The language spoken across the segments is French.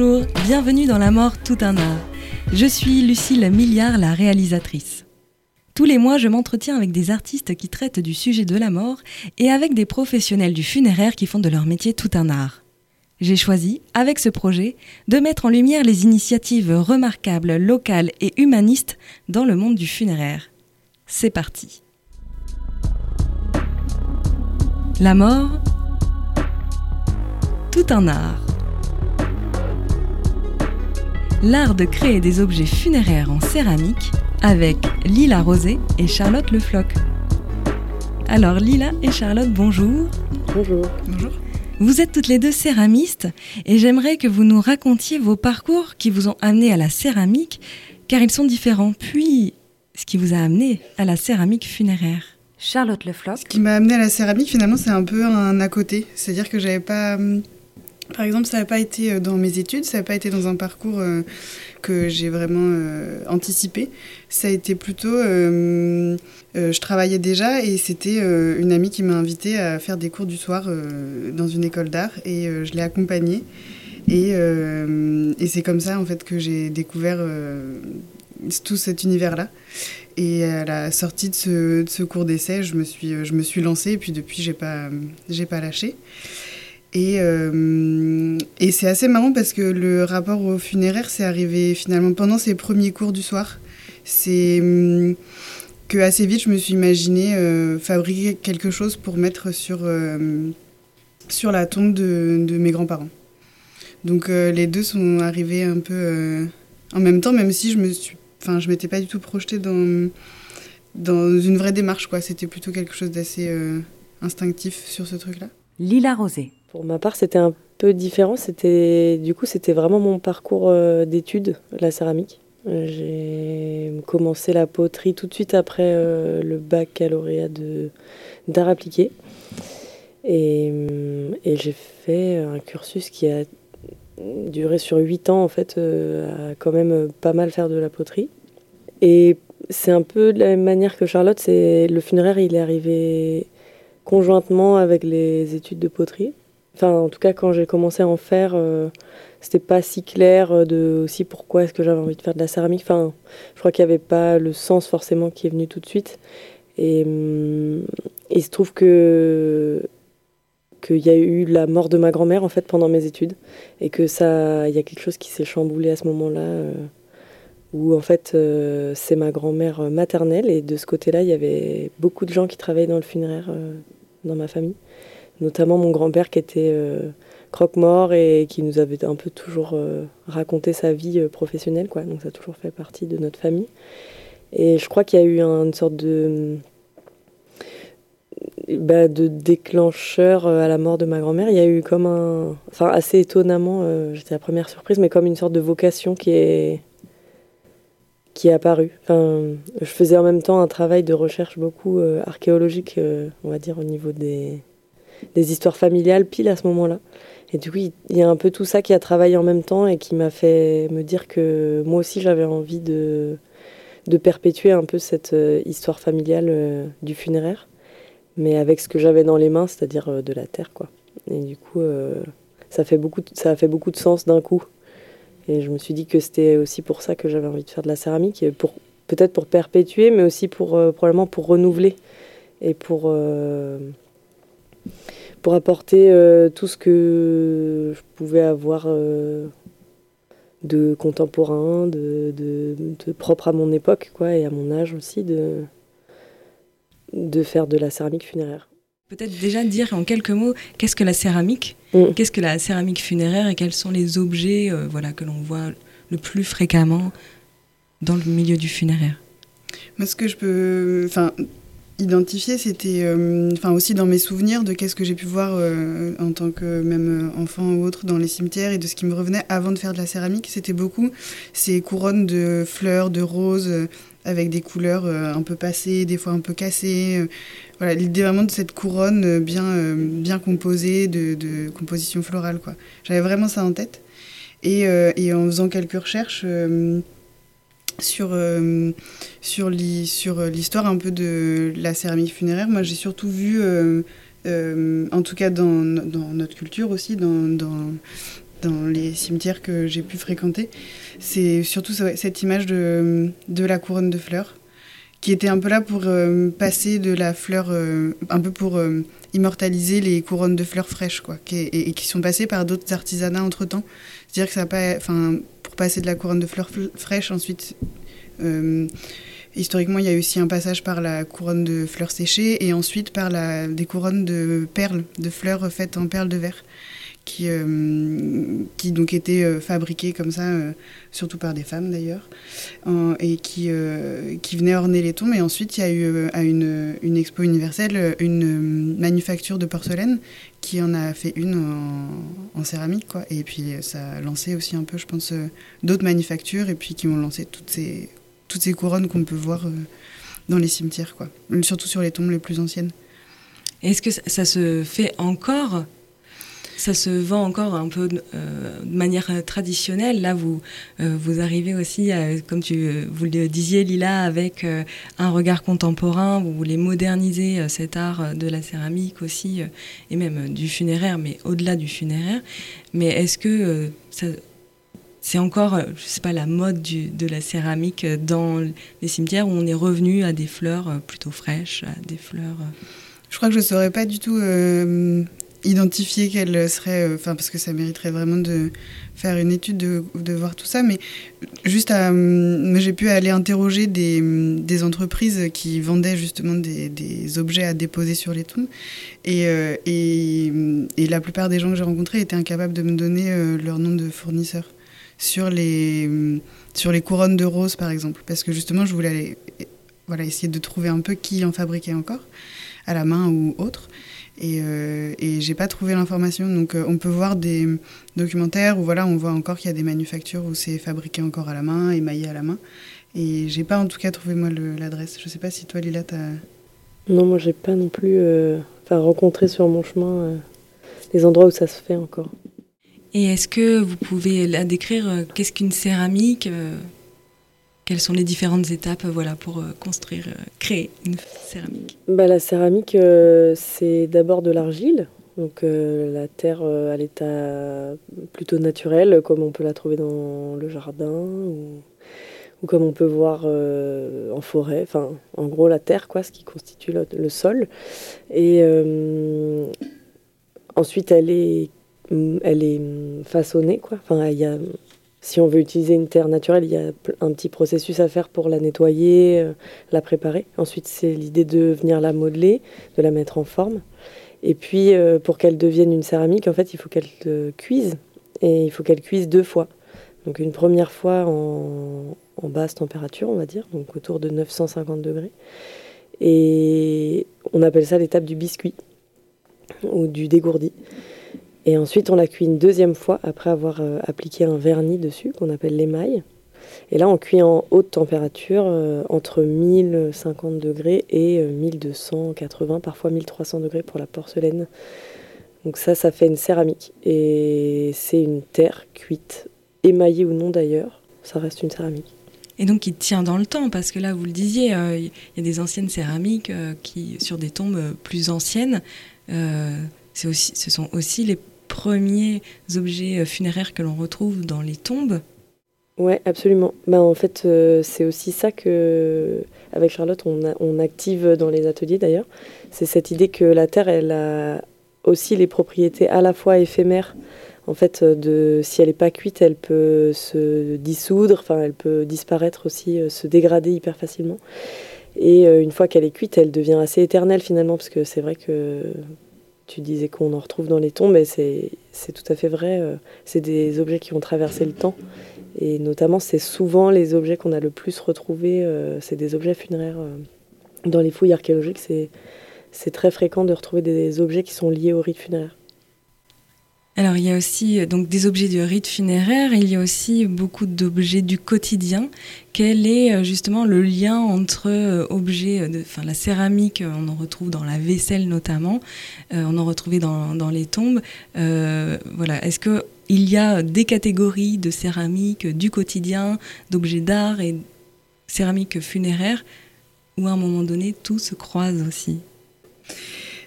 Bonjour, bienvenue dans La mort tout un art. Je suis Lucille Milliard, la réalisatrice. Tous les mois, je m'entretiens avec des artistes qui traitent du sujet de la mort et avec des professionnels du funéraire qui font de leur métier tout un art. J'ai choisi, avec ce projet, de mettre en lumière les initiatives remarquables, locales et humanistes dans le monde du funéraire. C'est parti. La mort, tout un art. L'art de créer des objets funéraires en céramique avec Lila Rosé et Charlotte Le Floc. Alors Lila et Charlotte, bonjour. Bonjour. Bonjour. Vous êtes toutes les deux céramistes et j'aimerais que vous nous racontiez vos parcours qui vous ont amené à la céramique, car ils sont différents. Puis, ce qui vous a amené à la céramique funéraire. Charlotte Le Floc. Ce qui m'a amené à la céramique, finalement, c'est un peu un à côté. C'est-à-dire que j'avais pas. Par exemple, ça n'a pas été euh, dans mes études, ça n'a pas été dans un parcours euh, que j'ai vraiment euh, anticipé. Ça a été plutôt. je travaillais déjà et c'était une amie qui m'a invitée à faire des cours du soir dans une école d'art et je l'ai accompagnée. Et, c'est comme ça en fait que j'ai découvert tout cet univers-là. Et à la sortie de ce, de ce cours d'essai, je me suis, je me suis lancée et puis depuis, j'ai pas, j'ai pas lâché. Et, euh, et c'est assez marrant parce que le rapport au funéraire, c'est arrivé finalement pendant ces premiers cours du soir. C'est hum, que assez vite, je me suis imaginé euh, fabriquer quelque chose pour mettre sur, euh, sur la tombe de, de mes grands-parents. Donc euh, les deux sont arrivés un peu euh, en même temps, même si je me suis, enfin, je m'étais pas du tout projetée dans dans une vraie démarche. C'était plutôt quelque chose d'assez euh, instinctif sur ce truc-là. Lila Rosé. Pour ma part, c'était un peu différent. C'était du coup, c'était vraiment mon parcours euh, d'études, la céramique. Euh, J'ai commencé la poterie tout de suite après euh, le baccalauréat de d'art appliqué. Et, j'ai fait un cursus qui a duré sur 8 ans, en fait, à quand même pas mal faire de la poterie. Et c'est un peu de la même manière que Charlotte, c'est le funéraire, il est arrivé conjointement avec les études de poterie. Enfin, en tout cas, quand j'ai commencé à en faire, euh, c'était pas si clair euh, de aussi pourquoi est-ce que j'avais envie de faire de la céramique. Enfin, je crois qu'il n'y avait pas le sens forcément qui est venu tout de suite. Et hum, il se trouve que qu'il y a eu la mort de ma grand-mère en fait pendant mes études et que ça, il y a quelque chose qui s'est chamboulé à ce moment-là. euh, où en fait c'est ma grand-mère maternelle et de ce côté-là il y avait beaucoup de gens qui travaillaient dans le funéraire dans ma famille, notamment mon grand-père qui était euh, croque-mort et qui nous avait un peu toujours euh, raconté sa vie euh, professionnelle quoi, donc ça a toujours fait partie de notre famille. Et je crois qu'il y a eu un- une sorte de bah, de déclencheur à la mort de ma grand-mère. Il y a eu comme un, enfin assez étonnamment, j'étais la première surprise, mais comme une sorte de vocation qui est qui est apparue. Enfin, je faisais en même temps un travail de recherche beaucoup archéologique, on va dire au niveau des des histoires familiales pile à ce moment-là. Et du coup, il y a un peu tout ça qui a travaillé en même temps et qui m'a fait me dire que moi aussi j'avais envie de de perpétuer un peu cette euh, histoire familiale euh, du funéraire mais avec ce que j'avais dans les mains, c'est-à-dire euh, de la terre, quoi. Et du coup, ça, fait beaucoup ça a fait beaucoup de sens d'un coup. Et je me suis dit que c'était aussi pour ça que j'avais envie de faire de la céramique, pour peut-être pour perpétuer, mais aussi pour probablement pour renouveler et pour pour apporter euh, tout ce que je pouvais avoir euh, de contemporain, de, de, de propre à mon époque, quoi, et à mon âge aussi, de de faire de la céramique funéraire. Peut-être déjà dire en quelques mots qu'est-ce que la céramique, Mm. qu'est-ce que la céramique funéraire et quels sont les objets euh, voilà, que l'on voit le plus fréquemment dans le milieu du funéraire? Moi, ce que je peux enfin, identifier, c'était euh, enfin, aussi dans mes souvenirs de qu'est-ce que j'ai pu voir euh, en tant que même euh, enfant ou autre dans les cimetières et de ce qui me revenait avant de faire de la céramique. C'était beaucoup ces couronnes de fleurs, de roses, avec des couleurs un peu passées, des fois un peu cassées. voilà, l'idée vraiment de cette couronne bien, bien composée, de, de composition florale. quoi. J'avais vraiment ça en tête. Et, en faisant quelques recherches sur, euh, sur euh, l'histoire un peu de la céramique funéraire, moi j'ai surtout vu, euh, en tout cas dans, notre culture aussi, dans, les cimetières que j'ai pu fréquenter. C'est surtout cette image de, la couronne de fleurs qui était un peu là pour passer de la fleur, un peu pour immortaliser les couronnes de fleurs fraîches, quoi, qui, et, qui sont passées par d'autres artisanats entre temps. C'est-à-dire que ça pas, enfin, pour passer de la couronne de fleurs fraîches, ensuite, euh, historiquement, il y a eu aussi un passage par la couronne de fleurs séchées et ensuite par des couronnes de perles, de fleurs faites en perles de verre qui, euh, donc étaient euh, fabriqués comme ça, surtout par des femmes d'ailleurs, et qui, qui venaient orner les tombes. Et ensuite, il y a eu à une, une, expo universelle une manufacture de porcelaine qui en a fait une en, céramique. Quoi. Et puis ça a lancé aussi un peu, je pense, d'autres manufactures et puis qui ont lancé toutes ces, toutes ces couronnes qu'on peut voir dans les cimetières, quoi. surtout sur les tombes les plus anciennes. Est-ce que ça se fait encore ça se vend encore un peu euh, de manière traditionnelle. Là, vous, euh, vous arrivez aussi, comme tu, vous le disiez, Lila, avec euh, un regard contemporain. Vous voulez moderniser cet art de la céramique aussi, et même du funéraire, mais au-delà du funéraire. Mais est-ce que c'est encore, je sais pas, la mode de la céramique dans les cimetières où on est revenu à des fleurs plutôt fraîches, à des fleurs. Je crois que je ne saurais pas du tout identifier quelle serait, euh, enfin parce que ça mériterait vraiment de faire une étude de, voir tout ça, mais juste hum, j'ai pu aller interroger des, hum, entreprises qui vendaient justement des, objets à déposer sur les tombes, et, euh, hum, et, la plupart des gens que j'ai rencontrés étaient incapables de me donner euh, leur nom de fournisseur sur les sur les couronnes de roses par exemple, parce que justement je voulais voilà essayer de trouver un peu qui en fabriquait encore à la main ou autre. Et, euh, et j'ai pas trouvé l'information. Donc euh, on peut voir des documentaires où voilà, on voit encore qu'il y a des manufactures où c'est fabriqué encore à la main, émaillé à la main. Et j'ai pas en tout cas trouvé moi l'adresse. Je sais pas si toi Lila t'as. Non, moi j'ai pas non plus euh, rencontré sur mon chemin euh, les endroits où ça se fait encore. Et est-ce que vous pouvez la décrire Qu'est-ce qu'une céramique quelles sont les différentes étapes voilà, pour euh, construire, euh, créer une céramique bah, La céramique, euh, c'est d'abord de l'argile, donc la terre à l'état plutôt naturel, comme on peut la trouver dans le jardin ou, comme on peut voir en forêt. Enfin, en gros, la terre, quoi, ce qui constitue le, sol. Et ensuite, elle est, elle est façonnée, quoi. Enfin, il y a si on veut utiliser une terre naturelle, il y a un petit processus à faire pour la nettoyer, euh, la préparer. Ensuite, c'est l'idée de venir la modeler, de la mettre en forme. Et puis, euh, pour qu'elle devienne une céramique, en fait, il faut qu'elle cuise. Et il faut qu'elle cuise deux fois. Donc, une première fois en, en, basse température, on va dire, donc autour de 950 degrés. Et on appelle ça l'étape du biscuit ou du dégourdi. Et ensuite, on la cuit une deuxième fois après avoir euh, appliqué un vernis dessus qu'on appelle l'émail. Et là, on cuit en haute température euh, entre 1050 degrés et 1280, euh, parfois 1300 degrés pour la porcelaine. Donc ça, ça fait une céramique. Et c'est une terre cuite, émaillée ou non d'ailleurs, ça reste une céramique. Et donc qui tient dans le temps, parce que là, vous le disiez, il y a des anciennes céramiques qui, sur des tombes plus anciennes, aussi, ce sont aussi les premiers objets euh, funéraires que l'on retrouve dans les tombes. Ouais, absolument. Bah, en fait, euh, c'est aussi ça que, avec Charlotte, on, active dans les ateliers d'ailleurs. C'est cette idée que la terre, elle a aussi les propriétés à la fois éphémères. En fait, de, si elle n'est pas cuite, elle peut se dissoudre, enfin, elle peut disparaître aussi, euh, se dégrader hyper facilement. Et une fois qu'elle est cuite, elle devient assez éternelle finalement, parce que c'est vrai que tu disais qu'on en retrouve dans les tombes, mais c'est tout à fait vrai. Euh, c'est des objets qui ont traversé le temps. Et notamment, c'est souvent les objets qu'on a le plus retrouvés, euh, c'est des objets funéraires. Euh, dans les fouilles archéologiques, c'est très fréquent de retrouver des objets qui sont liés au rite funéraire. Alors il y a aussi euh, donc des objets de rite funéraire, il y a aussi beaucoup d'objets du quotidien. Quel est euh, justement le lien entre euh, objets, de, enfin la céramique, on en retrouve dans la vaisselle notamment, on en retrouve dans, dans les tombes. voilà, est-ce que il y a des catégories de céramique du quotidien, d'objets d'art et céramique funéraire, où à un moment donné tout se croise aussi?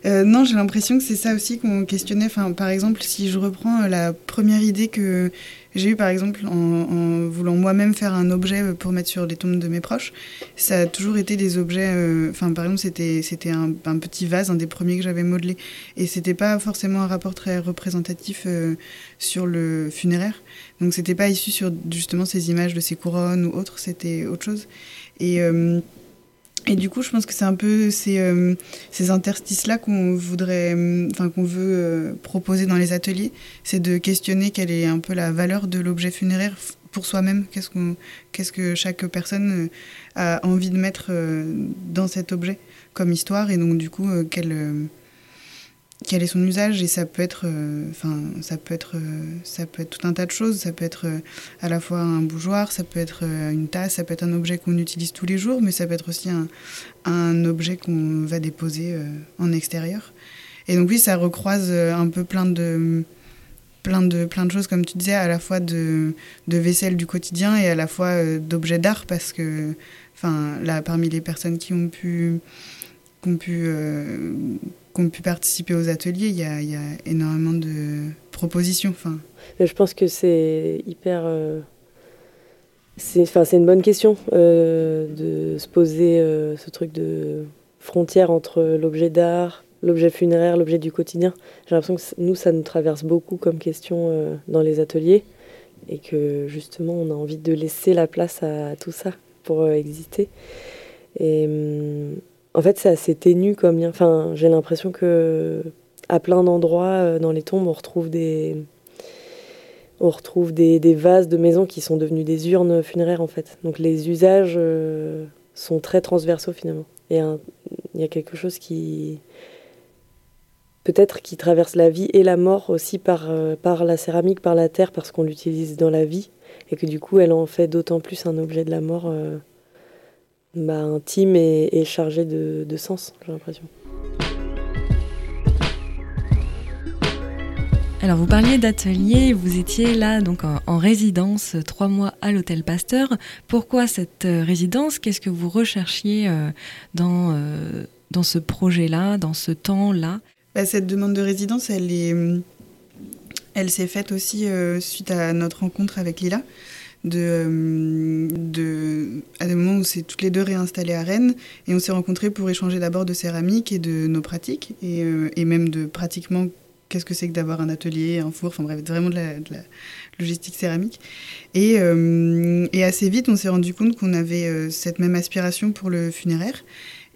Euh, non, j'ai l'impression que c'est ça aussi qu'on questionnait. Enfin, par exemple, si je reprends euh, la première idée que j'ai eue, par exemple, en, voulant moi-même faire un objet pour mettre sur les tombes de mes proches, ça a toujours été des objets. Euh, enfin, par exemple, c'était c'était un, petit vase, un des premiers que j'avais modelé, et c'était pas forcément un rapport très représentatif sur le funéraire. Donc, c'était pas issu sur justement ces images de ces couronnes ou autres. C'était autre chose. Et et du coup, je pense que c'est un peu ces, euh, ces interstices-là qu'on voudrait, euh, enfin qu'on veut euh, proposer dans les ateliers, c'est de questionner quelle est un peu la valeur de l'objet funéraire pour soi-même. Qu'est-ce qu'on, qu'est-ce que chaque personne a envie de mettre dans cet objet comme histoire, et donc du coup, quelle quel est son usage et ça peut être euh, enfin ça peut être euh, ça peut être tout un tas de choses. Ça peut être euh, à la fois un bougeoir ça peut être une tasse ça peut être un objet qu'on utilise tous les jours mais ça peut être aussi un, objet qu'on va déposer en extérieur. Et donc oui ça recroise un peu plein de plein de plein de choses comme tu disais à la fois de, de vaisselle du quotidien et à la fois d'objets d'art parce que enfin là parmi les personnes qui ont pu qui ont pu qui ont pu participer aux ateliers, il y a, énormément de propositions. Enfin. Je pense que c'est hyper. Euh, c'est une bonne question euh, de se poser euh, ce truc de frontière entre l'objet d'art, l'objet funéraire, l'objet du quotidien. J'ai l'impression que nous, ça nous traverse beaucoup comme question dans les ateliers et que justement, on a envie de laisser la place à tout ça pour exister. Et. Hum, en fait, c'est assez ténu comme lien. Enfin, j'ai l'impression que à plein d'endroits euh, dans les tombes, on retrouve des on retrouve des, vases de maisons qui sont devenus des urnes funéraires en fait. Donc les usages euh, sont très transversaux finalement. Et il y a quelque chose qui peut-être qui traverse la vie et la mort aussi par, euh, par la céramique, par la terre, parce qu'on l'utilise dans la vie et que du coup elle en fait d'autant plus un objet de la mort bah, intime et, chargé de, sens, j'ai l'impression. Alors vous parliez d'atelier, vous étiez là donc en, résidence trois mois à l'hôtel Pasteur. Pourquoi cette euh, résidence? Qu'est-ce que vous recherchiez euh, dans, euh, dans ce projet-là, dans ce temps-là? Bah, Cette demande de résidence, elle est, elle s'est faite aussi suite à notre rencontre avec Lila euh, de, à des moments où c'est toutes les deux réinstallées à Rennes. Et on s'est rencontrés pour échanger d'abord de céramique et de nos pratiques, et, euh, et même de pratiquement qu'est-ce que c'est que d'avoir un atelier, un four, enfin bref, vraiment de la, logistique céramique. Et, euh, et, assez vite, on s'est rendu compte qu'on avait cette même aspiration pour le funéraire.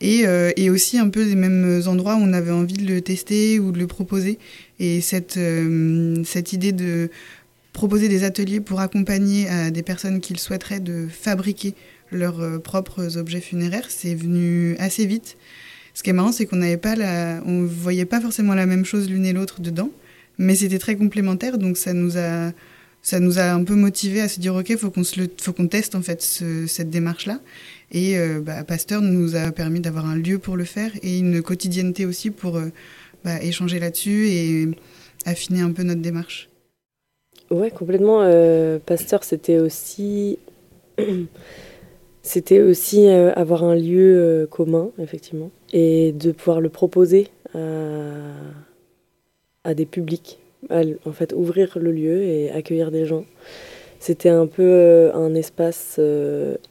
Et, et, aussi un peu les mêmes endroits où on avait envie de le tester ou de le proposer. Et cette, cette idée de proposer des ateliers pour accompagner euh, des personnes qui souhaiteraient de fabriquer leurs euh, propres objets funéraires, c'est venu assez vite. Ce qui est marrant, c'est qu'on n'avait pas la, on voyait pas forcément la même chose l'une et l'autre dedans, mais c'était très complémentaire, donc ça nous a, ça nous a un peu motivé à se dire ok, faut qu'on se faut qu'on teste en fait cette démarche-là. Et euh, bah, Pasteur nous a permis d'avoir un lieu pour le faire et une quotidienneté aussi pour bah, échanger là-dessus et affiner un peu notre démarche. Ouais, complètement. Euh, Pasteur, c'était aussi, c'était aussi euh, avoir un lieu euh, commun, effectivement, et de pouvoir le proposer à, des publics. en fait, ouvrir le lieu et accueillir des gens. C'était un peu un espace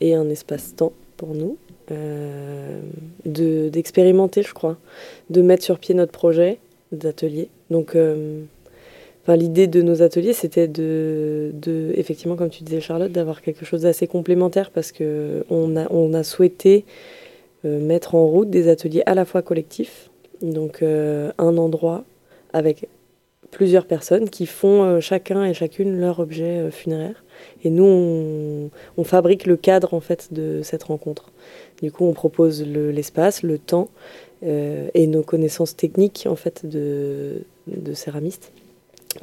et un espace-temps pour nous. d'expérimenter, je crois, de mettre sur pied notre projet d'atelier. Donc, l'idée de nos ateliers, c'était de, effectivement, comme tu disais Charlotte, d'avoir quelque chose d'assez complémentaire parce que on a, souhaité euh, mettre en route des ateliers à la fois collectifs, donc euh, un endroit avec plusieurs personnes qui font euh, chacun et chacune leur objet funéraire. Et nous, on, fabrique le cadre en fait de cette rencontre. Du coup, on propose l'espace, le, temps et nos connaissances techniques en fait de, de céramistes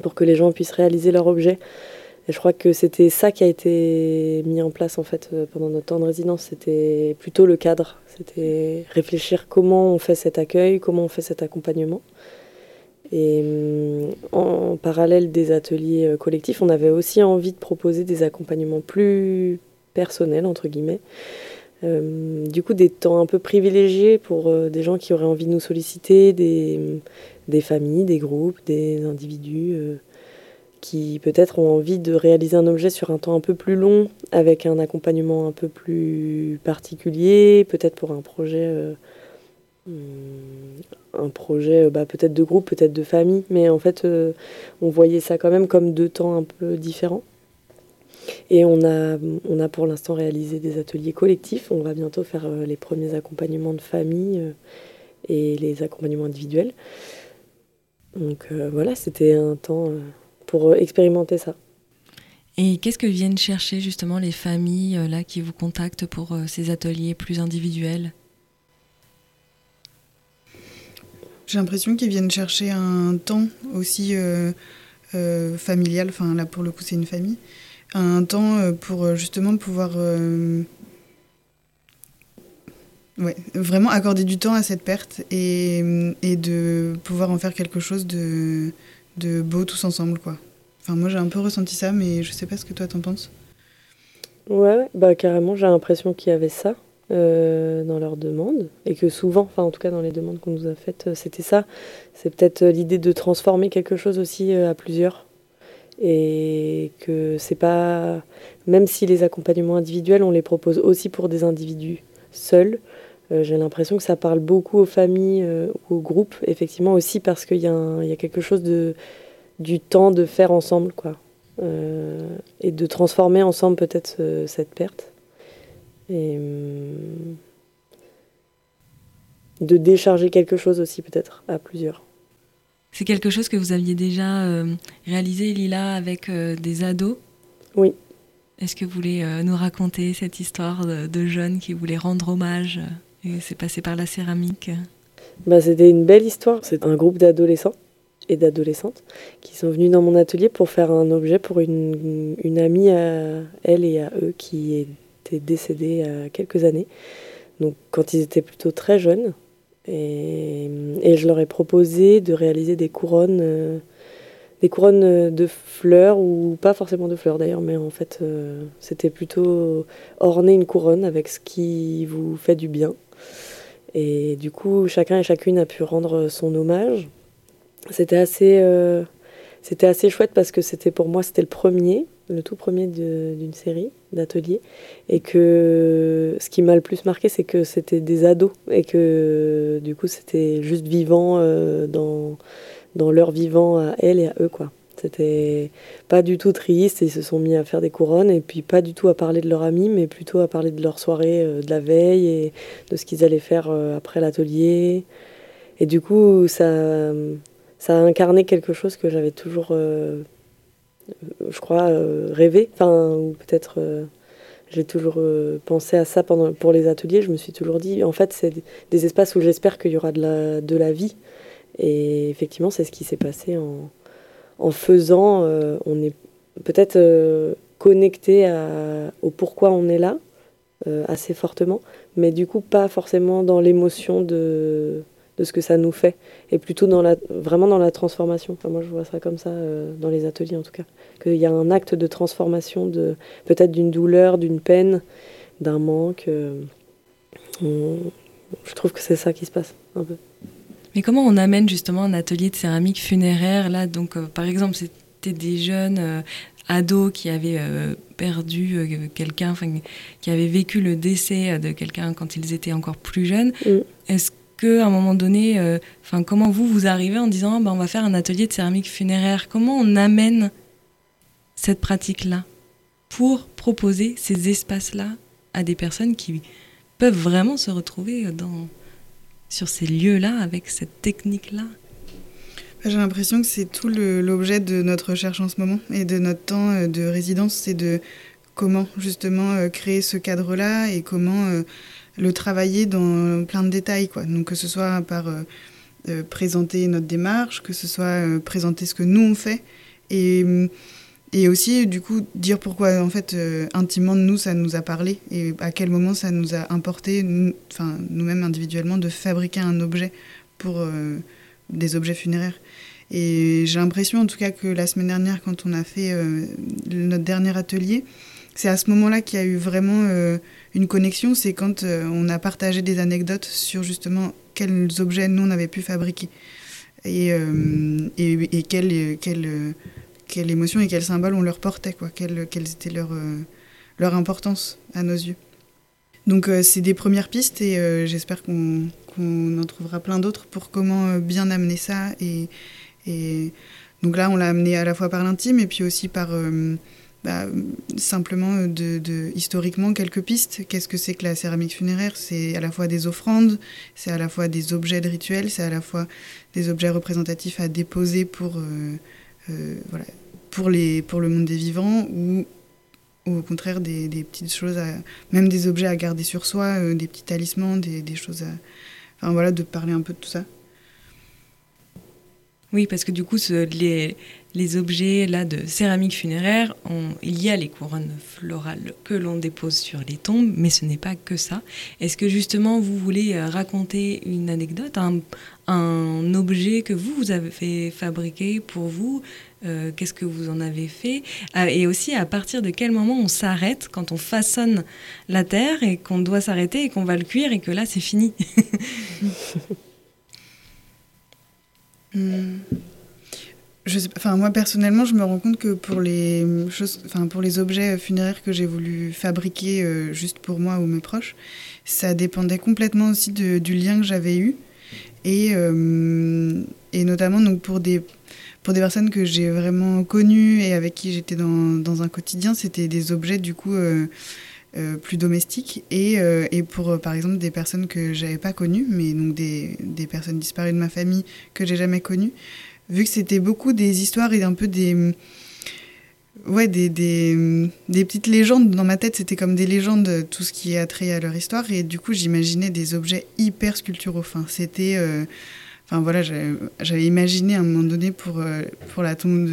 pour que les gens puissent réaliser leur objet. Et je crois que c'était ça qui a été mis en place en fait euh, pendant notre temps de résidence. C'était plutôt le cadre. C'était réfléchir comment on fait cet accueil, comment on fait cet accompagnement. Et mm, en parallèle des ateliers euh, collectifs, on avait aussi envie de proposer des accompagnements plus personnels entre guillemets, du coup, des temps un peu privilégiés pour des gens qui auraient envie de nous solliciter, des, des familles, des groupes, des individus qui peut-être ont envie de réaliser un objet sur un temps un peu plus long, avec un accompagnement un peu plus particulier, peut-être pour un projet, euh, hmm, un projet euh, bah, peut-être de groupe, peut-être de famille, mais en fait euh, on voyait ça quand même comme deux temps un peu différents. Et on a, on a pour l'instant réalisé des ateliers collectifs, on va bientôt faire les premiers accompagnements de famille et les accompagnements individuels. Donc voilà, c'était un temps pour euh, expérimenter ça. Et qu'est-ce que viennent chercher justement les familles euh, là qui vous contactent pour euh, ces ateliers plus individuels? J'ai l'impression qu'ils viennent chercher un temps aussi familial, enfin là pour le coup c'est une famille, un temps pour justement pouvoir ouais, vraiment accorder du temps à cette perte et, de pouvoir en faire quelque chose de, beau tous ensemble, quoi. Enfin, moi, j'ai un peu ressenti ça, mais je sais pas ce que toi t'en penses. Ouais, bah carrément, j'ai l'impression qu'il y avait ça euh, dans leurs demandes, et que souvent, enfin en tout cas dans les demandes qu'on nous a faites, euh, c'était ça. C'est peut-être euh, l'idée de transformer quelque chose aussi à plusieurs, et que c'est pas, même si les accompagnements individuels, on les propose aussi pour des individus seuls, j'ai l'impression que ça parle beaucoup aux familles euh, ou aux groupes, effectivement aussi parce qu'il y, a quelque chose de, du temps de faire ensemble, quoi. Euh, et de transformer ensemble peut-être cette perte. Et hum, de décharger quelque chose aussi peut-être à plusieurs. C'est quelque chose que vous aviez déjà réalisé, Lila, avec des ados? Oui. Est-ce que vous voulez nous raconter cette histoire de jeunes qui voulaient rendre hommage et c'est passé par la céramique bah, C'était une belle histoire. C'est un groupe d'adolescents et d'adolescentes qui sont venus dans mon atelier pour faire un objet pour une, amie à elle et à eux qui était décédée il y a quelques années. Donc quand ils étaient plutôt très jeunes. Et, et je leur ai proposé de réaliser des couronnes. Euh, des couronnes de fleurs, ou pas forcément de fleurs d'ailleurs, mais en fait euh, c'était plutôt orner une couronne avec ce qui vous fait du bien. Et du coup, chacun et chacune a pu rendre son hommage. C'était assez, euh, c'était assez chouette parce que c'était pour moi, c'était le premier, le tout premier d'une série d'ateliers. Et que ce qui m'a le plus marqué, c'est que c'était des ados et que du coup, c'était juste vivant euh, dans, dans leur vivant à elle et à eux, quoi. C'était pas du tout triste, ils se sont mis à faire des couronnes et puis pas du tout à parler de leur ami, mais plutôt à parler de leur soirée euh, de la veille et de ce qu'ils allaient faire euh, après l'atelier. Et du coup, ça, ça a incarné quelque chose que j'avais toujours, euh, je crois, rêvé. Enfin, ou peut-être j'ai toujours pensé à ça pendant, pour les ateliers. Je me suis toujours dit, en fait, c'est des espaces où j'espère qu'il y aura de la, de la vie. Et effectivement, c'est ce qui s'est passé en en faisant, euh, on est peut-être euh, connecté au pourquoi on est là euh, assez fortement, mais du coup pas forcément dans l'émotion de, de ce que ça nous fait, et plutôt dans la, vraiment dans la transformation. moi je vois ça comme ça dans les ateliers en tout cas, qu'il y a un acte de transformation de peut-être d'une douleur, d'une peine, d'un manque. je trouve que c'est ça qui se passe un peu. Mais comment on amène justement un atelier de céramique funéraire Là, donc, euh, par exemple, c'était des jeunes euh, ados qui avaient euh, perdu quelqu'un, qui avaient vécu le décès de quelqu'un quand ils étaient encore plus jeunes. Mm. Est-ce qu'à un moment donné, enfin, comment vous vous arrivez en disant, bah, on va faire un atelier de céramique funéraire? Comment on amène cette pratique-là pour proposer ces espaces-là à des personnes qui peuvent vraiment se retrouver dans sur ces lieux-là, avec cette technique-là J'ai l'impression que c'est tout l'objet de notre recherche en ce moment et de notre temps euh, de résidence, c'est de comment justement euh, créer ce cadre-là et comment euh, le travailler dans plein de détails. Quoi. Donc que ce soit par présenter notre démarche, que ce soit présenter ce que nous on fait et hum, et aussi, du coup, dire pourquoi, en fait, euh, intimement nous, ça nous a parlé et à quel moment ça nous a importé, enfin, nous-mêmes individuellement, de fabriquer un objet pour euh, des objets funéraires. Et j'ai l'impression, en tout cas, que la semaine dernière, quand on a fait euh, notre dernier atelier, c'est à ce moment-là qu'il y a eu vraiment une connexion, c'est quand on a partagé des anecdotes sur justement quels objets nous on avait pu fabriquer et, et, et quelle, quelle, quelle émotion et quel symbole on leur portait, quoi, quelle, quelles étaient leur, leur importance à nos yeux. Donc c'est des premières pistes et j'espère qu'on qu'on en trouvera plein d'autres pour comment euh, bien amener ça. Et, et donc là, on l'a amené à la fois par l'intime et puis aussi par euh, bah, simplement de, historiquement quelques pistes. Qu'est-ce que c'est que la céramique funéraire? C'est à la fois des offrandes, c'est à la fois des objets de rituel, c'est à la fois des objets représentatifs à déposer pour, euh, voilà, pour, les, pour le monde des vivants ou au contraire des, petites choses, même des objets à garder sur soi, des petits talismans, des, choses à, voilà, de parler un peu de tout ça. Oui, parce que du coup, les, les, objets là de céramique funéraire, il y a les couronnes florales que l'on dépose sur les tombes, mais ce n'est pas que ça. Est-ce que justement vous voulez euh, raconter une anecdote, un, un objet que vous, vous avez fabriqué pour vous euh, Qu'est-ce que vous en avez fait euh, Et aussi, à partir de quel moment on s'arrête quand on façonne la terre et qu'on doit s'arrêter et qu'on va le cuire et que là, c'est fini Hmm. Enfin, moi personnellement, je me rends compte que pour les choses, enfin, pour les objets funéraires que j'ai voulu fabriquer euh, juste pour moi ou mes proches, ça dépendait complètement aussi du lien que j'avais eu et, et notamment donc pour des pour des personnes que j'ai vraiment connues et avec qui j'étais dans, un quotidien, c'était des objets du coup euh, euh, plus domestique et, euh, et pour par exemple des personnes que j'avais pas connues mais donc des, personnes disparues de ma famille que j'ai jamais connues vu que c'était beaucoup des histoires et un peu des ouais des, petites légendes dans ma tête c'était comme des légendes tout ce qui est attrait à leur histoire. Et du coup j'imaginais des objets hyper sculpturaux. Enfin c'était Enfin voilà, j'avais imaginé à un moment donné pour, euh, pour la tombe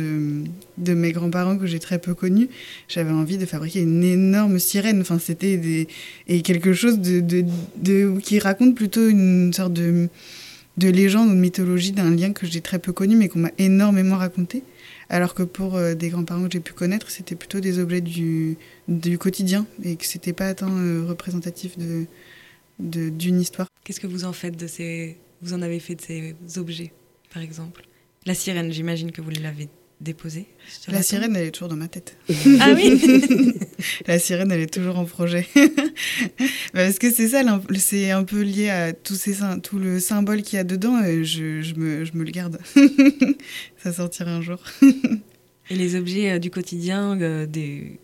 de, mes grands-parents que j'ai très peu connus, j'avais envie de fabriquer une énorme sirène. Enfin, c'était et quelque chose de, qui raconte plutôt une sorte de, de légende ou de mythologie d'un lien que j'ai très peu connu mais qu'on m'a énormément raconté. Alors que pour euh, des grands-parents que j'ai pu connaître, c'était plutôt des objets du, du quotidien et que c'était pas tant euh, représentatif de d'une histoire. Qu'est-ce que vous en faites de ces vous en avez fait de ces objets, par exemple La sirène, j'imagine que vous l'avez déposée. La, la sirène, elle est toujours dans ma tête. ah oui La sirène, elle est toujours en projet. Bah, parce que c'est ça, c'est un peu lié à tout, ces, tout le symbole qu'il y a dedans, et je, je, me, je me le garde. ça sortira un jour. et les objets euh, du quotidien, euh, des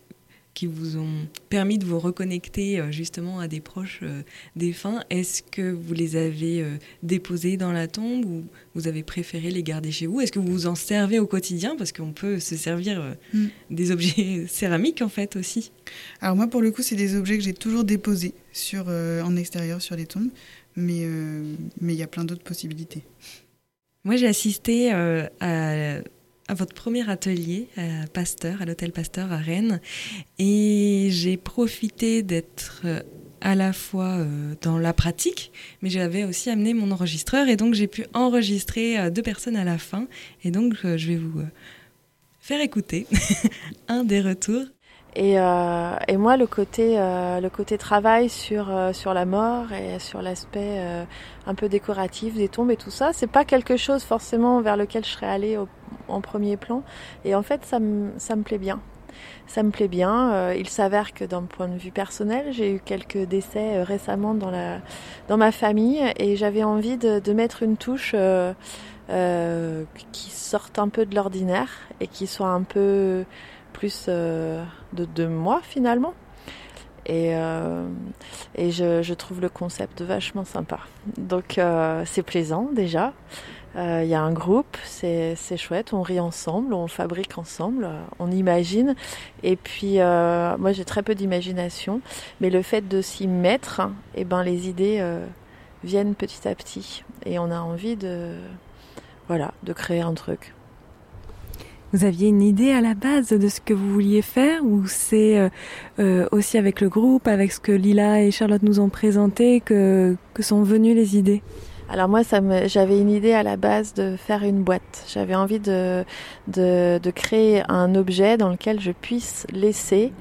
qui vous ont permis de vous reconnecter euh, justement à des proches euh, défunts. Est-ce que vous les avez euh, déposés dans la tombe ou vous avez préféré les garder chez vous? Est-ce que vous vous en servez au quotidien? Parce qu'on peut se servir mm. des objets céramiques en fait aussi. Alors moi pour le coup c'est des objets que j'ai toujours déposés sur, en extérieur sur les tombes, mais mais il y a plein d'autres possibilités. Moi j'ai assisté à à votre premier atelier à Pasteur, à l'hôtel Pasteur à Rennes. Et j'ai profité d'être euh, à la fois euh, dans la pratique, mais j'avais aussi amené mon enregistreur et donc j'ai pu enregistrer euh, deux personnes à la fin. Et donc je vais vous faire écouter un des retours. Et, euh, et, moi, le côté, euh, le côté travail sur, euh, sur la mort et sur l'aspect un peu décoratif des tombes et tout ça, c'est pas quelque chose forcément vers lequel je serais allée au, en premier plan. Et en fait, ça me, ça me plaît bien. Ça me plaît bien. il s'avère que d'un point de vue personnel, j'ai eu quelques décès récemment dans, la, dans ma famille et j'avais envie de, de, mettre une touche qui sorte un peu de l'ordinaire et qui soit un peu plus euh, de deux mois finalement. Et, euh, et je, trouve le concept vachement sympa. Donc euh, c'est plaisant déjà. Il y a un groupe, c'est chouette, on rit ensemble, on fabrique ensemble, on imagine. Et puis moi j'ai très peu d'imagination, mais le fait de s'y mettre, et eh ben, les idées viennent petit à petit. Et on a envie de, voilà, de créer un truc. Vous aviez une idée à la base de ce que vous vouliez faire ou c'est euh, euh, aussi avec le groupe, avec ce que Lila et Charlotte nous ont présenté que, sont venues les idées? Alors moi, j'avais une idée à la base de faire une boîte. J'avais envie de, de, créer un objet dans lequel je puisse laisser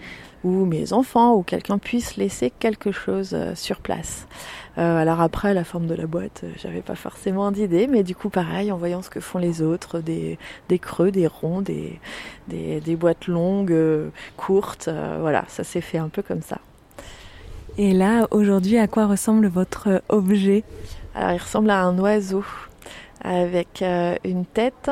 où mes enfants ou quelqu'un puisse laisser quelque chose sur place. Alors après, la forme de la boîte, j'avais pas forcément d'idée, mais du coup, pareil, en voyant ce que font les autres, des, des creux, des ronds, des, des, des boîtes longues, courtes, voilà, ça s'est fait un peu comme ça. Et là, aujourd'hui, à quoi ressemble votre objet? Alors, il ressemble à un oiseau avec euh, une tête.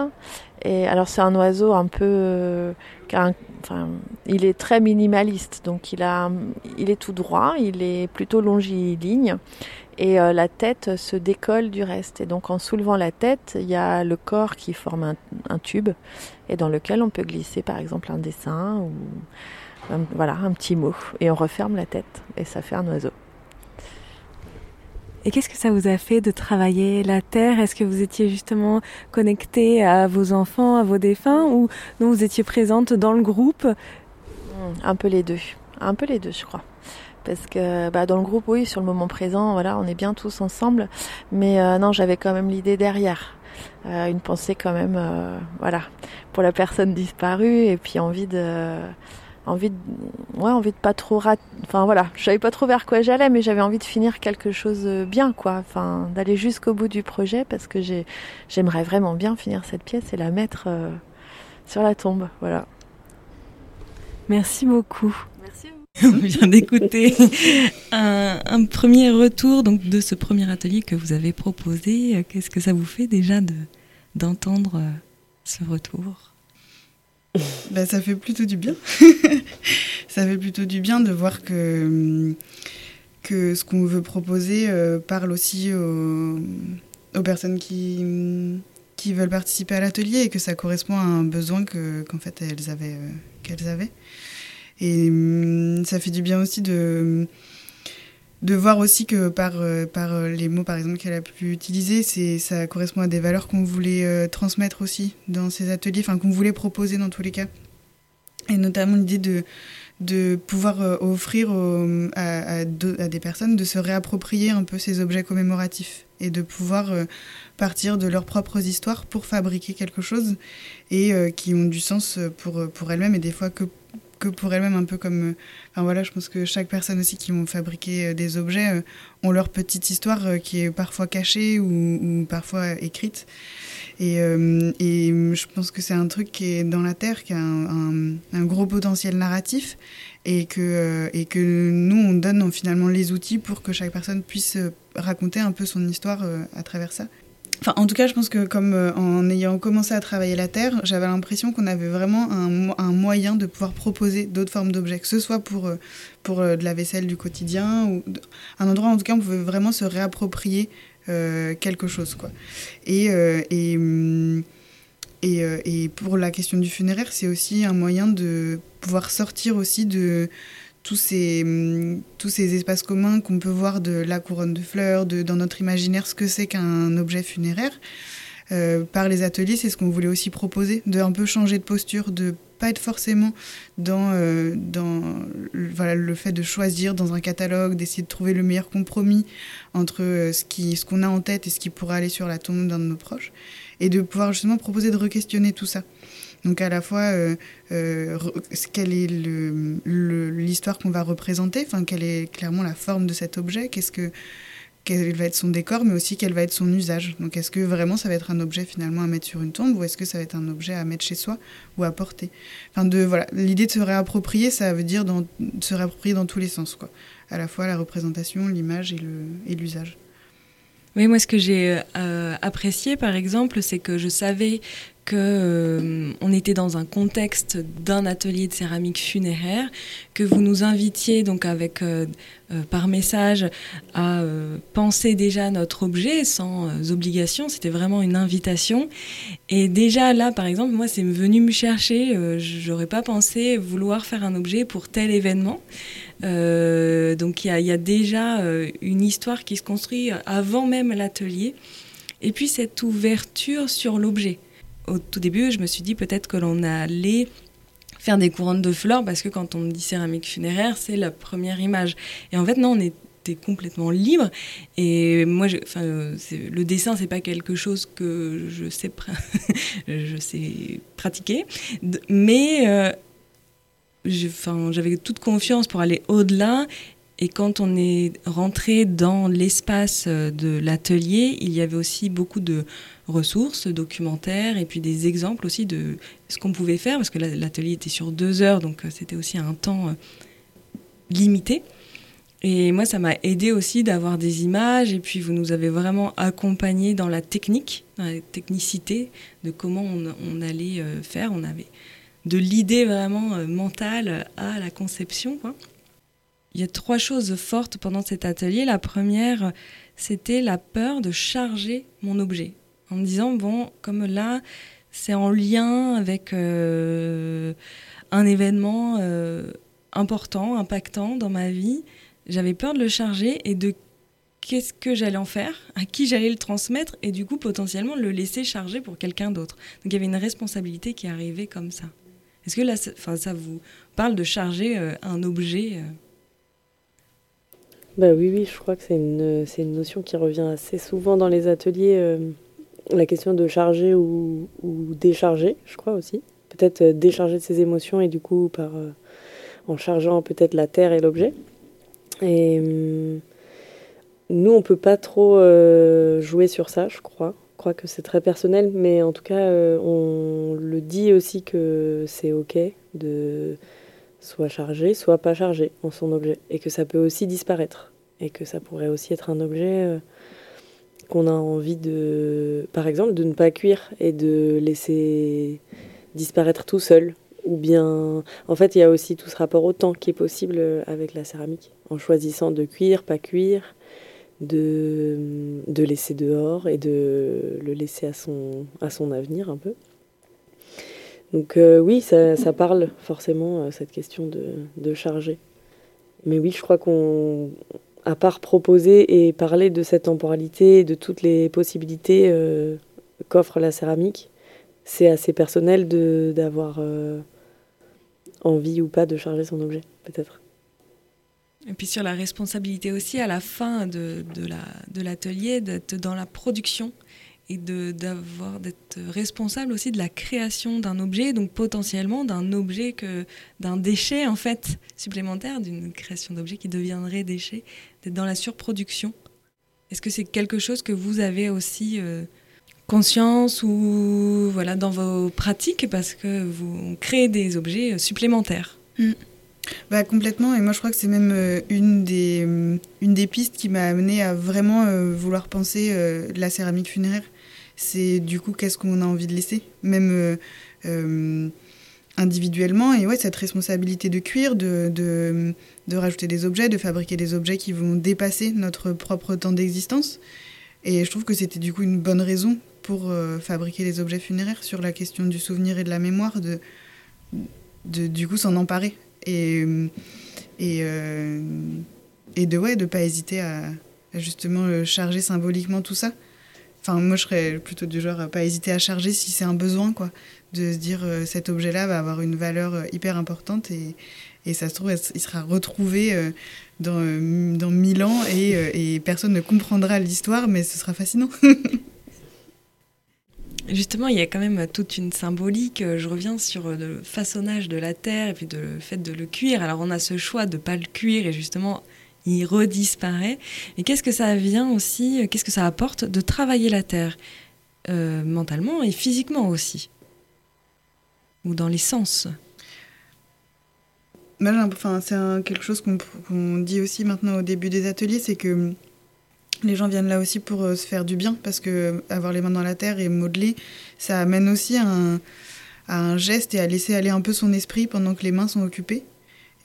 Et alors, c'est un oiseau un peu. Euh, enfin, il est très minimaliste, donc il, a, il est tout droit, il est plutôt longiligne. Et euh, la tête se décolle du reste. Et donc, en soulevant la tête, il y a le corps qui forme un, un tube et dans lequel on peut glisser, par exemple, un dessin ou voilà, un petit mot. Et on referme la tête et ça fait un oiseau. Et qu'est-ce que ça vous a fait de travailler la terre? Est-ce que vous étiez justement connecté à vos enfants, à vos défunts, ou non, vous étiez présente dans le groupe? Hmm, Un peu les deux, un peu les deux, je crois. Parce que bah, dans le groupe, oui, sur le moment présent, voilà, on est bien tous ensemble. Mais euh, non, j'avais quand même l'idée derrière. Euh, une pensée quand même, euh, voilà, pour la personne disparue, et puis envie de envie de ouais envie de pas trop rat... enfin voilà. Je savais pas trop vers quoi j'allais mais j'avais envie de finir quelque chose bien quoi. Enfin d'aller jusqu'au bout du projet parce que j'ai j'aimerais vraiment bien finir cette pièce et la mettre euh, sur la tombe. Voilà. Merci beaucoup. Merci on vient d'écouter un, un, premier retour donc de ce premier atelier que vous avez proposé. Qu'est-ce que ça vous fait déjà de d'entendre euh, ce retour? Bah, ça fait plutôt du bien. ça fait plutôt du bien de voir que, que ce qu'on veut proposer euh, parle aussi aux, aux, personnes qui, qui veulent participer à l'atelier et que ça correspond à un besoin que, qu'en fait elles avaient, euh, qu'elles avaient. Et hum, ça fait du bien aussi de de voir aussi que par, euh, euh, les mots, par exemple, qu'elle a pu utiliser, ça correspond à des valeurs qu'on voulait euh, transmettre aussi dans ces ateliers, enfin qu'on voulait proposer dans tous les cas. Et notamment l'idée de, pouvoir offrir à, des personnes de se réapproprier un peu ces objets commémoratifs et de pouvoir partir de leurs propres histoires pour fabriquer quelque chose et qui ont du sens pour elles-mêmes et des fois que que pour elles-mêmes, un peu comme. Euh, enfin voilà, je pense que chaque personne aussi qui ont fabriqué euh, des objets euh, ont leur petite histoire qui est parfois cachée ou, parfois écrite. Et, et, je pense que c'est un truc qui est dans la terre, qui a un, un, gros potentiel narratif et que, et que nous, on donne finalement les outils pour que chaque personne puisse raconter un peu son histoire à travers ça. En tout cas, je pense que comme euh, en ayant commencé à travailler la terre, j'avais l'impression qu'on avait vraiment un, moyen de pouvoir proposer d'autres formes d'objets, que ce soit pour, euh, pour euh, de la vaisselle du quotidien ou un endroit en tout cas on pouvait vraiment se réapproprier quelque chose. Quoi. Et, et, hum, et, et, pour la question du funéraire, c'est aussi un moyen de pouvoir sortir aussi de tous ces, hum, tous ces espaces communs qu'on peut voir de la couronne de fleurs, dans notre imaginaire, ce que c'est qu'un objet funéraire. Euh, par les ateliers, c'est ce qu'on voulait aussi proposer, de un peu changer de posture, de pas être forcément dans, euh, le fait de choisir dans un catalogue, d'essayer de trouver le meilleur compromis entre euh, ce qu'on a en tête et ce qui pourrait aller sur la tombe d'un de nos proches, et de pouvoir justement proposer de re-questionner tout ça. Donc à la fois, euh, euh, quelle est l'histoire qu'on va représenter, enfin quelle est clairement la forme de cet objet, qu'est-ce que quel va être son décor, mais aussi quel va être son usage? Donc est-ce que vraiment ça va être un objet finalement à mettre sur une tombe ou est-ce que ça va être un objet à mettre chez soi ou à porter? Enfin de voilà, l'idée de se réapproprier, ça veut dire de se réapproprier dans tous les sens quoi. À la fois la représentation, l'image et l'usage. Oui, moi, ce que j'ai euh, apprécié, par exemple, c'est que je savais que euh, on était dans un contexte d'un atelier de céramique funéraire, que vous nous invitiez donc avec euh, euh, par message à euh, penser déjà notre objet sans obligation, c'était vraiment une invitation. Et déjà là, par exemple, moi, c'est venu me chercher. J'aurais pas pensé vouloir faire un objet pour tel événement. donc il y, a déjà une histoire qui se construit avant même l'atelier. Et puis cette ouverture sur l'objet au tout début, je me suis dit peut-être que l'on allait faire des couronnes de fleurs parce que quand on me dit céramique funéraire, c'est la première image. Et en fait, non, on était complètement libre. Et moi, enfin, le dessin, c'est pas quelque chose que je sais, pratiquer, mais euh, j'avais toute confiance pour aller au-delà. Et quand on est rentré dans l'espace de l'atelier, il y avait aussi beaucoup de ressources, documentaires, et puis des exemples aussi de ce qu'on pouvait faire, parce que l'atelier était sur deux heures, donc c'était aussi un temps limité. Et moi, ça m'a aidé aussi d'avoir des images. Et puis, vous nous avez vraiment accompagné dans la technique, dans la technicité de comment on, allait euh, faire. On avait de l'idée vraiment euh, mentale à la conception. Il y a trois choses fortes pendant cet atelier. La première, c'était la peur de charger mon objet. En me disant, bon, comme là, c'est en lien avec euh, un événement important, impactant dans ma vie j'avais peur de le charger et de qu'est-ce que j'allais en faire, à qui j'allais le transmettre et du coup potentiellement le laisser charger pour quelqu'un d'autre. Donc il y avait une responsabilité qui arrivait comme ça. Est-ce que là, ça, ça vous parle de charger euh, un objet euh? Bah oui, oui, je crois que c'est une, une notion qui revient assez souvent dans les ateliers. Euh, la question de charger ou, décharger, je crois aussi. Peut-être décharger de ses émotions et du coup par, en chargeant peut-être la terre et l'objet. Et hum, nous, on peut pas trop euh, jouer sur ça, je crois. Je crois que c'est très personnel, mais en tout cas, euh, on le dit aussi que c'est OK de soit charger, soit pas charger en son objet. Et que ça peut aussi disparaître. Et que ça pourrait aussi être un objet euh, qu'on a envie de, par exemple, de ne pas cuire et de laisser disparaître tout seul ou bien, en fait, il y a aussi tout ce rapport au temps qui est possible euh, avec la céramique, en choisissant de cuire, pas cuire, de, de laisser dehors et de le laisser à son, à son avenir un peu. Donc euh, oui, ça, ça, parle forcément, euh, cette question de, de, charger. Mais oui, je crois qu'on, à part proposer et parler de cette temporalité et de toutes les possibilités qu'offre la céramique, c'est assez personnel d'avoir envie ou pas de charger son objet, peut-être. Et puis sur la responsabilité aussi, à la fin de, de l'atelier, d'être dans la production et d'être responsable aussi de la création d'un objet, donc potentiellement d'un objet d'un déchet en fait supplémentaire, d'une création d'objet qui deviendrait déchet, dans la surproduction. Est-ce que c'est quelque chose que vous avez aussi euh, conscience ou voilà dans vos pratiques parce que vous créez des objets euh, supplémentaires? Mm. Bah, complètement, et moi je crois que c'est même euh, une, des, euh, une des pistes qui m'a amené à vraiment vouloir penser la céramique funéraire. C'est du coup qu'est-ce qu'on a envie de laisser, même individuellement, et ouais, cette responsabilité de cuire, de, de, de, rajouter des objets, de fabriquer des objets qui vont dépasser notre propre temps d'existence. Et je trouve que c'était du coup une bonne raison pour euh, fabriquer les objets funéraires sur la question du souvenir et de la mémoire, de, de du coup s'en emparer et, et, euh, et de ouais, de pas hésiter à, justement charger symboliquement tout ça. Enfin, moi, je serais plutôt du genre à pas hésiter à charger si c'est un besoin, quoi. De se dire, euh, cet objet-là va avoir une valeur hyper importante et, et ça se trouve, il sera retrouvé dans, dans mille ans et, et personne ne comprendra l'histoire, mais ce sera fascinant. Justement, il y a quand même toute une symbolique. Euh, je reviens sur euh, le façonnage de la terre et puis le fait de le cuire. Alors, on a ce choix de ne pas le cuire et justement, il redisparaît. Et qu'est-ce que ça vient aussi, euh, qu'est-ce que ça apporte de travailler la terre mentalement et physiquement aussi? Ou dans les sens enfin, C'est quelque chose qu'on dit aussi maintenant au début des ateliers c'est que les gens viennent là aussi pour euh, se faire du bien parce que avoir les mains dans la terre et modeler, ça amène aussi à un, geste et à laisser aller un peu son esprit pendant que les mains sont occupées.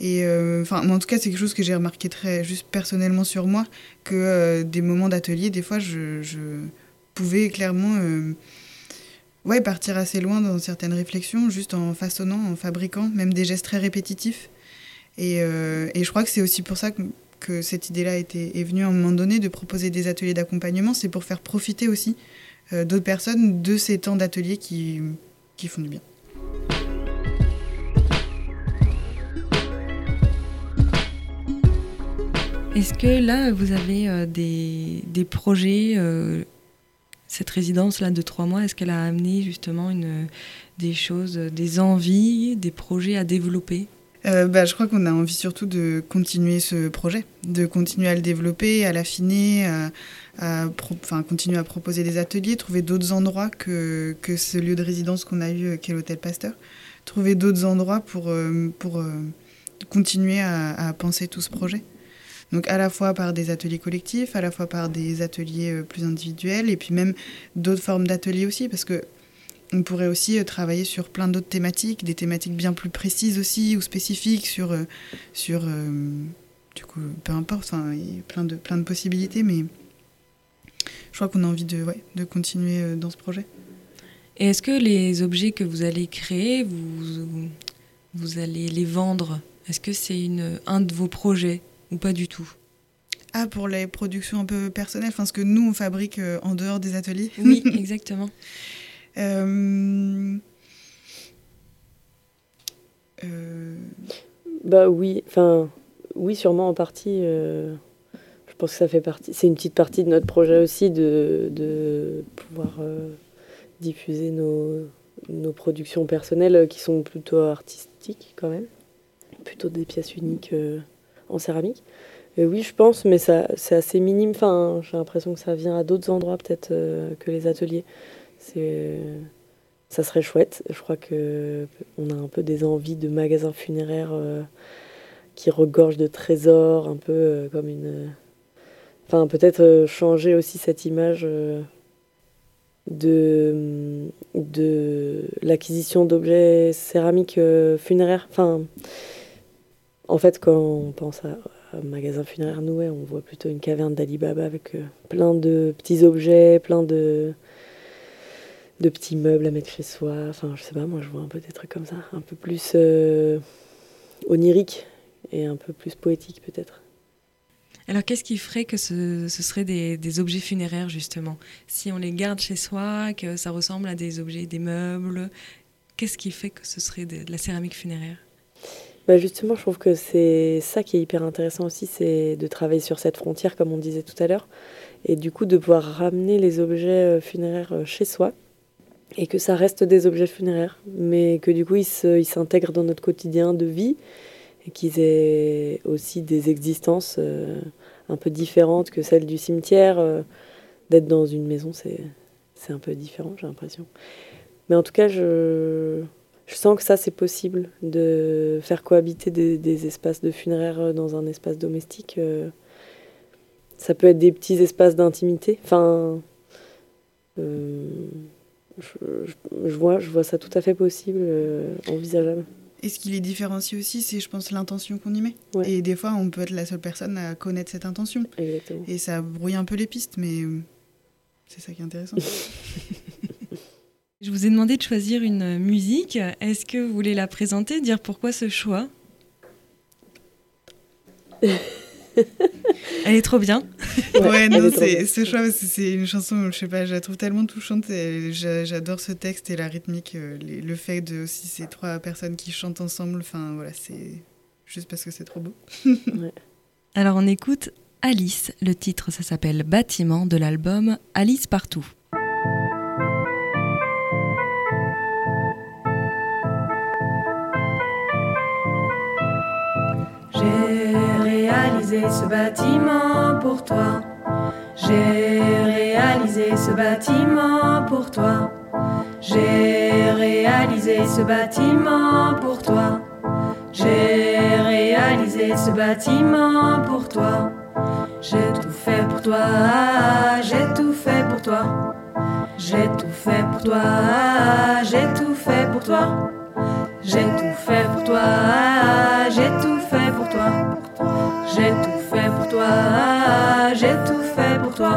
Et euh, en tout cas, c'est quelque chose que j'ai remarqué très juste personnellement sur moi, que euh, des moments d'atelier, des fois, je, je pouvais clairement ouais, partir assez loin dans certaines réflexions, juste en façonnant, en fabriquant, même des gestes très répétitifs. Et, et je crois que c'est aussi pour ça que cette idée-là est venue à un moment donné de proposer des ateliers d'accompagnement, c'est pour faire profiter aussi euh, d'autres personnes de ces temps d'ateliers qui, qui font du bien. Est-ce que là, vous avez euh, des, des, projets, euh, cette résidence-là de trois mois, est-ce qu'elle a amené justement une, des choses, des envies, des projets à développer? Euh, bah, Je crois qu'on a envie surtout de continuer ce projet, de continuer à le développer, à l'affiner, à, continuer à proposer des ateliers, trouver d'autres endroits que, que ce lieu de résidence qu'on a eu, euh, qui est l'Hôtel Pasteur. Trouver d'autres endroits pour, euh, pour continuer à, penser tout ce projet. Donc à la fois par des ateliers collectifs, à la fois par des ateliers plus individuels, et puis même d'autres formes d'ateliers aussi, parce que on pourrait aussi euh, travailler sur plein d'autres thématiques, des thématiques bien plus précises aussi ou spécifiques sur, euh, sur euh, du coup, peu importe, il y a plein de, plein de possibilités, mais je crois qu'on a envie de, de continuer dans ce projet. Et est-ce que les objets que vous allez créer, vous, vous allez les vendre? Est-ce que c'est une, un de vos projets? Ou pas du tout ah, pour les productions un peu personnelles, enfin, ce que nous, on fabrique en dehors des ateliers Oui, exactement. Euh, euh... Bah oui, enfin oui, sûrement en partie. Euh, je pense que ça fait partie. C'est une petite partie de notre projet aussi de, de pouvoir euh, diffuser nos, nos, productions personnelles qui sont plutôt artistiques quand même, plutôt des pièces uniques en céramique. Et oui, je pense, mais c'est assez minime. Enfin, j'ai l'impression que ça vient à d'autres endroits peut-être que les ateliers. C'est ça serait chouette. Je crois que on a un peu des envies de magasins funéraires euh, qui regorgent de trésors, un peu euh, comme une. Enfin, peut-être euh, changer aussi cette image de, de l'acquisition d'objets céramiques funéraires. Enfin, en fait, quand on pense à, un magasin funéraire noué, on voit plutôt une caverne d'Alibaba avec plein de petits objets, plein de de petits meubles à mettre chez soi. Enfin, je sais pas, moi je vois un peu des trucs comme ça, un peu plus euh, onirique et un peu plus poétique peut-être. Alors qu'est-ce qui ferait que ce, serait des, objets funéraires justement? Si on les garde chez soi, que ça ressemble à des objets, des meubles, qu'est-ce qui fait que ce serait de, la céramique funéraire? Bah justement, je trouve que c'est ça qui est hyper intéressant aussi, c'est de travailler sur cette frontière, comme on disait tout à l'heure, et du coup de pouvoir ramener les objets euh, funéraires euh, chez soi, et que ça reste des objets funéraires, mais que du coup ils s'intègrent dans notre quotidien de vie et qu'ils aient aussi des existences euh, un peu différentes que celles du cimetière. D'être dans une maison, c'est un peu différent, j'ai l'impression. Mais en tout cas, je, je sens que ça, c'est possible, de faire cohabiter des, des, espaces de funéraire dans un espace domestique. Euh, ça peut être des petits espaces d'intimité. Enfin je, vois, je vois ça tout à fait possible, euh, envisageable. Et ce qui les différencie aussi, c'est, je pense, l'intention qu'on y met. Et des fois, on peut être la seule personne à connaître cette intention. Exactement. Et ça brouille un peu les pistes, mais euh, c'est ça qui est intéressant. je vous ai demandé de choisir une musique. Est-ce que vous voulez la présenter, dire pourquoi ce choix? Elle est trop bien. ouais, non, c'est c'est une chanson, je sais pas, je la trouve tellement touchante. J'adore ce texte et la rythmique, euh, le fait de aussi ces trois personnes qui chantent ensemble. Enfin, voilà, c'est juste parce que c'est trop beau. Alors, on écoute Alice. Le titre, ça s'appelle Bâtiment de l'album Alice Partout. Réalisé ce bâtiment pour toi. J'ai réalisé ce bâtiment pour toi. J'ai réalisé ce bâtiment pour toi. J'ai réalisé ce bâtiment pour toi. J'ai tout fait pour toi, j'ai tout fait pour toi. J'ai tout fait pour toi, j'ai tout fait pour toi. J'ai tout fait pour toi, j'ai tout fait J'ai tout fait pour toi, j'ai tout fait pour toi.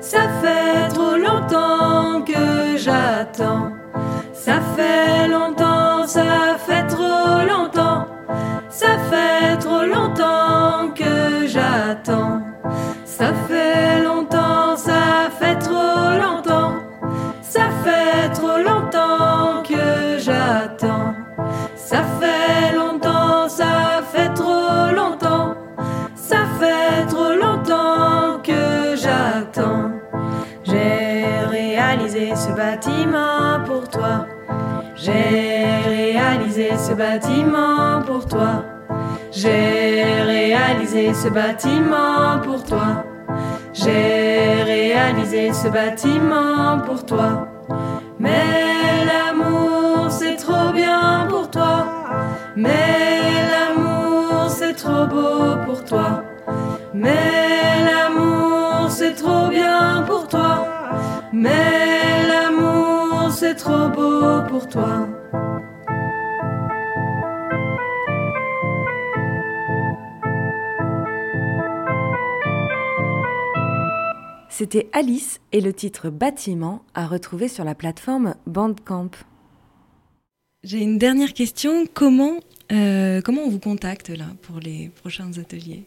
Ça fait longtemps, ça fait trop ce bâtiment pour toi. J'ai réalisé ce bâtiment pour toi. J'ai réalisé ce bâtiment pour toi. J'ai réalisé ce bâtiment pour toi. Mais l'amour c'est trop bien pour toi. Mais l'amour c'est trop beau pour toi. Mais c'est trop bien pour toi. Mais l'amour c'est trop beau pour toi. C'était Alice et le titre Bâtiment à retrouver sur la plateforme Bandcamp. J'ai une dernière question. Comment, euh, comment on vous contacte là pour les prochains ateliers?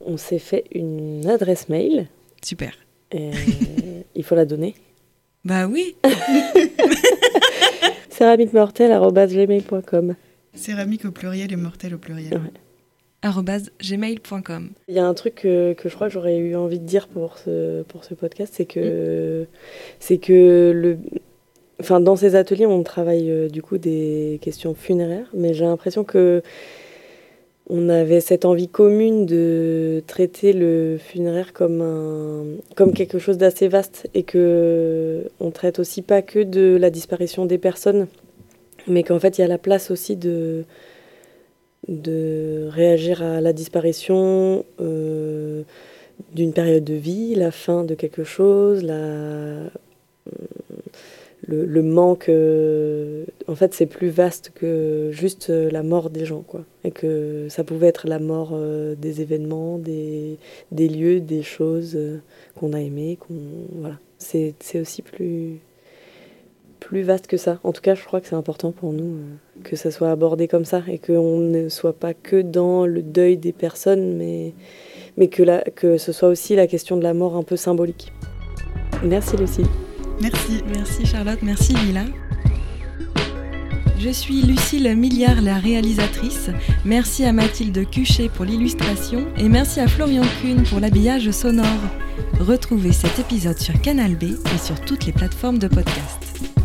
On s'est fait une adresse mail. Super. et il faut la donner. Bah oui. céramiquemortel.com Céramique au pluriel et mortel au pluriel. Ouais. gmail.com. Il y a un truc que, que je crois que j'aurais eu envie de dire pour ce, pour ce podcast, c'est que, c'est que le, enfin, dans ces ateliers, on travaille euh, du coup des questions funéraires, mais j'ai l'impression que on avait cette envie commune de traiter le funéraire comme, un, comme quelque chose d'assez vaste et que on traite aussi pas que de la disparition des personnes, mais qu'en fait il y a la place aussi de, de réagir à la disparition euh, d'une période de vie, la fin de quelque chose, la, le, manque. euh, en fait, c'est plus vaste que juste euh, la mort des gens, quoi. Et que ça pouvait être la mort euh, des événements, des, des lieux, des choses qu'on a aimées, qu'on voilà. C'est aussi plus plus vaste que ça. En tout cas, je crois que c'est important pour nous que ça soit abordé comme ça et qu'on ne soit pas que dans le deuil des personnes, mais, mais que, que ce soit aussi la question de la mort un peu symbolique. Merci Lucie. Merci. Merci Charlotte, merci Lila. Je suis Lucille Milliard, la réalisatrice. Merci à Mathilde Cuchet pour l'illustration et merci à Florian Kuhn pour l'habillage sonore. Retrouvez cet épisode sur Canal B et sur toutes les plateformes de podcast.